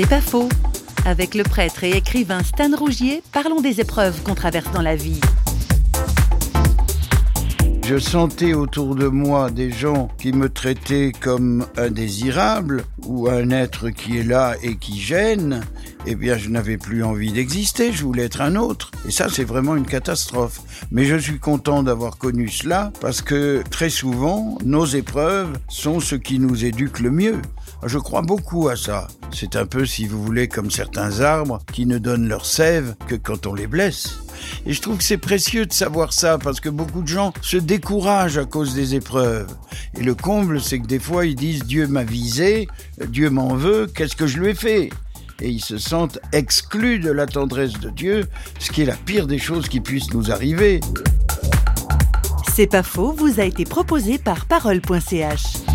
C'est pas faux. Avec le prêtre et écrivain Stan Rougier, parlons des épreuves qu'on traverse dans la vie. Je sentais autour de moi des gens qui me traitaient comme indésirable ou un être qui est là et qui gêne. Eh bien, je n'avais plus envie d'exister, je voulais être un autre. Et ça, c'est vraiment une catastrophe. Mais je suis content d'avoir connu cela parce que très souvent, nos épreuves sont ce qui nous éduque le mieux. Je crois beaucoup à ça. C'est un peu, si vous voulez, comme certains arbres qui ne donnent leur sève que quand on les blesse. Et je trouve que c'est précieux de savoir ça parce que beaucoup de gens se découragent à cause des épreuves. Et le comble, c'est que des fois ils disent Dieu m'a visé, Dieu m'en veut, qu'est-ce que je lui ai fait? Et ils se sentent exclus de la tendresse de Dieu, ce qui est la pire des choses qui puissent nous arriver. C'est pas faux, vous a été proposé par parole.ch.